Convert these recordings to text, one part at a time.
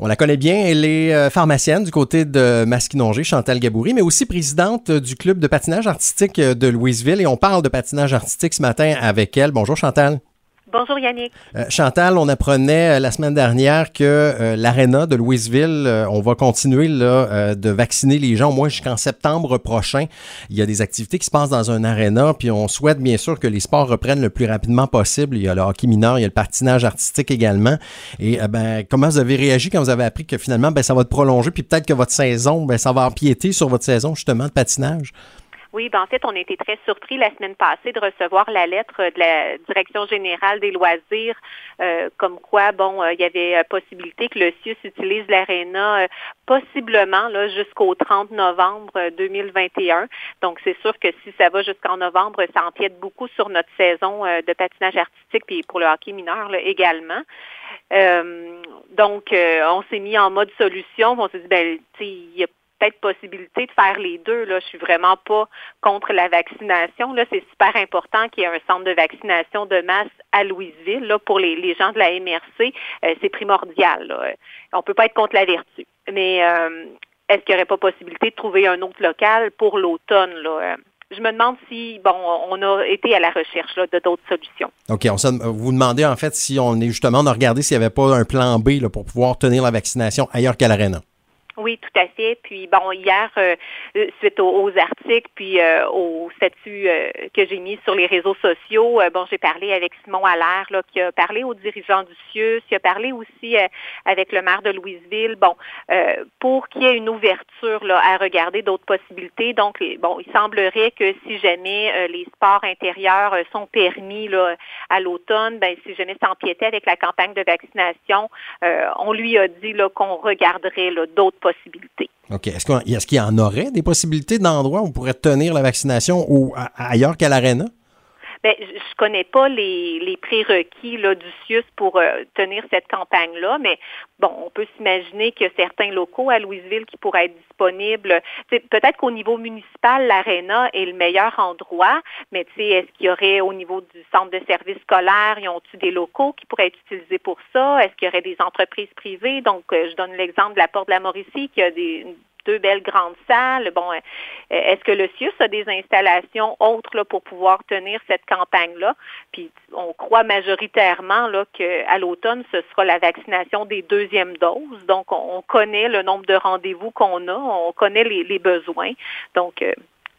On la connaît bien, elle est euh, pharmacienne du côté de Masquinongé, Chantal Gaboury, mais aussi présidente du club de patinage artistique de Louisville. Et on parle de patinage artistique ce matin avec elle. Bonjour Chantal. Bonjour Yannick. Euh, Chantal, on apprenait euh, la semaine dernière que euh, l'aréna de Louisville, on va continuer là, de vacciner les gens au moins jusqu'en septembre prochain. Il y a des activités qui se passent dans un aréna, puis on souhaite bien sûr que les sports reprennent le plus rapidement possible. Il y a le hockey mineur, il y a le patinage artistique également. Et ben, comment vous avez réagi quand vous avez appris que finalement, ben, ça va être prolongé, puis peut-être que votre saison, ben, ça va empiéter sur votre saison justement de patinage? Oui, ben en fait, on a été très surpris la semaine passée de recevoir la lettre de la Direction générale des loisirs, euh, comme quoi, bon, euh, il y avait euh, possibilité que le CIUS utilise l'aréna possiblement là jusqu'au 30 novembre 2021. Donc, c'est sûr que si ça va jusqu'en novembre, ça empiète beaucoup sur notre saison de patinage artistique, puis pour le hockey mineur là, également. donc, on s'est mis en mode solution. On s'est dit, ben, il y a peut-être possibilité de faire les deux. Là, je suis vraiment pas contre la vaccination. Là, c'est super important qu'il y ait un centre de vaccination de masse à Louisville. Là, pour les, gens de la MRC, euh, c'est primordial. Là. On peut pas être contre la vertu. Mais euh, est-ce qu'il n'y aurait pas possibilité de trouver un autre local pour l'automne? Là? je me demande si, bon, on a été à la recherche là, de d'autres solutions. OK. On vous demandez en fait si on est justement, on a s'il n'y avait pas un plan B là, pour pouvoir tenir la vaccination ailleurs qu'à l'Arena. Oui, tout à fait. Puis bon, hier, euh, euh, suite aux, articles, puis euh, au statut que j'ai mis sur les réseaux sociaux, bon, j'ai parlé avec Simon Allaire, là, qui a parlé aux dirigeants du CIUS, qui a parlé aussi avec le maire de Louisville, bon, pour qu'il y ait une ouverture là, à regarder d'autres possibilités. Donc, bon, il semblerait que si jamais les sports intérieurs sont permis là, à l'automne, ben si jamais s'empiétait avec la campagne de vaccination, on lui a dit qu'on regarderait d'autres OK. Est-ce qu'il y en aurait des possibilités d'endroits où on pourrait tenir la vaccination ou ailleurs qu'à l'aréna? Bien, je connais pas les, prérequis là, du CIUS pour euh, tenir cette campagne-là, mais bon, on peut s'imaginer a certains locaux à Louisville qui pourraient être disponibles. Peut-être qu'au niveau municipal, l'aréna est le meilleur endroit, mais est-ce qu'il y aurait au niveau du centre de services scolaires, y ont-ils des locaux qui pourraient être utilisés pour ça? Est-ce qu'il y aurait des entreprises privées? Donc, euh, je donne l'exemple de la Porte de la Mauricie qui a des deux belles grandes salles. Bon, euh, est-ce que le CIUS a des installations autres là, pour pouvoir tenir cette campagne-là? Puis on croit majoritairement là, qu'à l'automne, ce sera la vaccination des deuxièmes doses. Donc, on, connaît le nombre de rendez-vous qu'on a, on connaît les, besoins. Donc,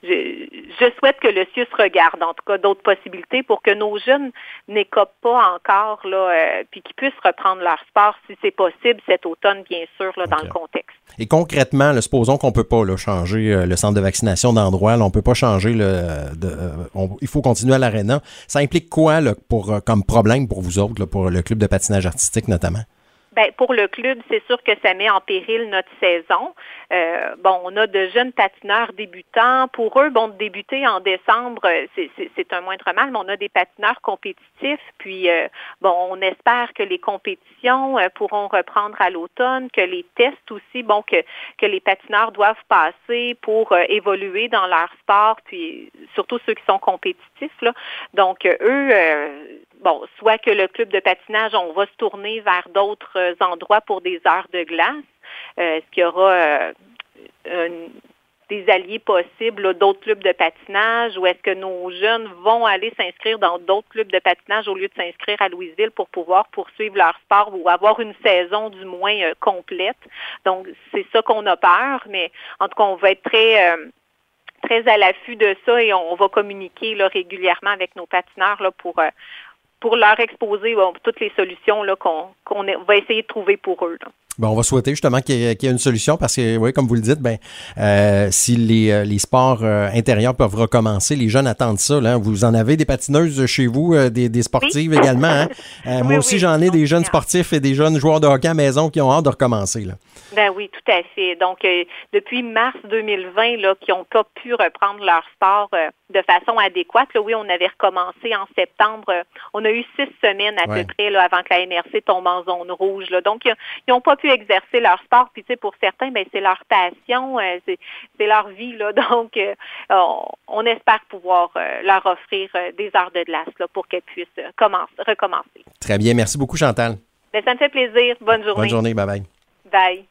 euh, je, souhaite que le CIUS regarde, en tout cas, d'autres possibilités pour que nos jeunes n'écopent pas encore, là, euh, puis qu'ils puissent reprendre leur sport si c'est possible cet automne, bien sûr, là, dans le contexte. Et concrètement, supposons qu'on ne peut pas changer euh, le centre de vaccination d'endroit, on ne peut pas changer le. Euh, il faut continuer à l'aréna. Ça implique quoi pour, comme problème pour vous autres, pour le club de patinage artistique notamment? Ben, pour le club, c'est sûr que ça met en péril notre saison. Euh, bon, on a de jeunes patineurs débutants. Pour eux, bon, de débuter en décembre, c'est un moindre mal, mais on a des patineurs compétitifs. Puis, euh, bon, on espère que les compétitions euh, pourront reprendre à l'automne, que les tests aussi, bon, que, que les patineurs doivent passer pour évoluer dans leur sport, puis surtout ceux qui sont compétitifs. Là. Donc, eux, bon, soit que le club de patinage, on va se tourner vers d'autres euh, endroits pour des heures de glace. Euh, est-ce qu'il y aura euh, des alliés possibles, d'autres clubs de patinage, ou est-ce que nos jeunes vont aller s'inscrire dans d'autres clubs de patinage au lieu de s'inscrire à Louisville pour pouvoir poursuivre leur sport ou avoir une saison du moins complète? Donc, c'est ça qu'on a peur, mais en tout cas, on va être très très à l'affût de ça et on va communiquer là, régulièrement avec nos patineurs là, pour, pour leur exposer toutes les solutions qu'on va essayer de trouver pour eux. Bon, on va souhaiter justement qu'il y, ait une solution parce que, oui, comme vous le dites, ben, euh, si les, euh, les sports euh, intérieurs peuvent recommencer, les jeunes attendent ça. Là. Vous en avez des patineuses chez vous, des, des, sportives également. Hein? moi aussi, j'en ai des jeunes sportifs et des jeunes joueurs de hockey à maison qui ont hâte de recommencer. Là. Ben oui, tout à fait. Donc, depuis mars 2020, là, qui n'ont pas pu reprendre leur sport de façon adéquate. Là, oui, on avait recommencé en septembre. on a eu six semaines à peu près là, avant que la MRC tombe en zone rouge. Là. Donc, ils n'ont pas pu exercer leur sport. Puis, tu sais, pour certains, ben, c'est leur passion, euh, c'est leur vie. Là. Donc, euh, on, espère pouvoir euh, leur offrir des heures de glace là, pour qu'elles puissent recommencer. Très bien. Merci beaucoup, Chantal. Ben, ça me fait plaisir. Bonne journée. Bonne journée. Bye-bye. Bye.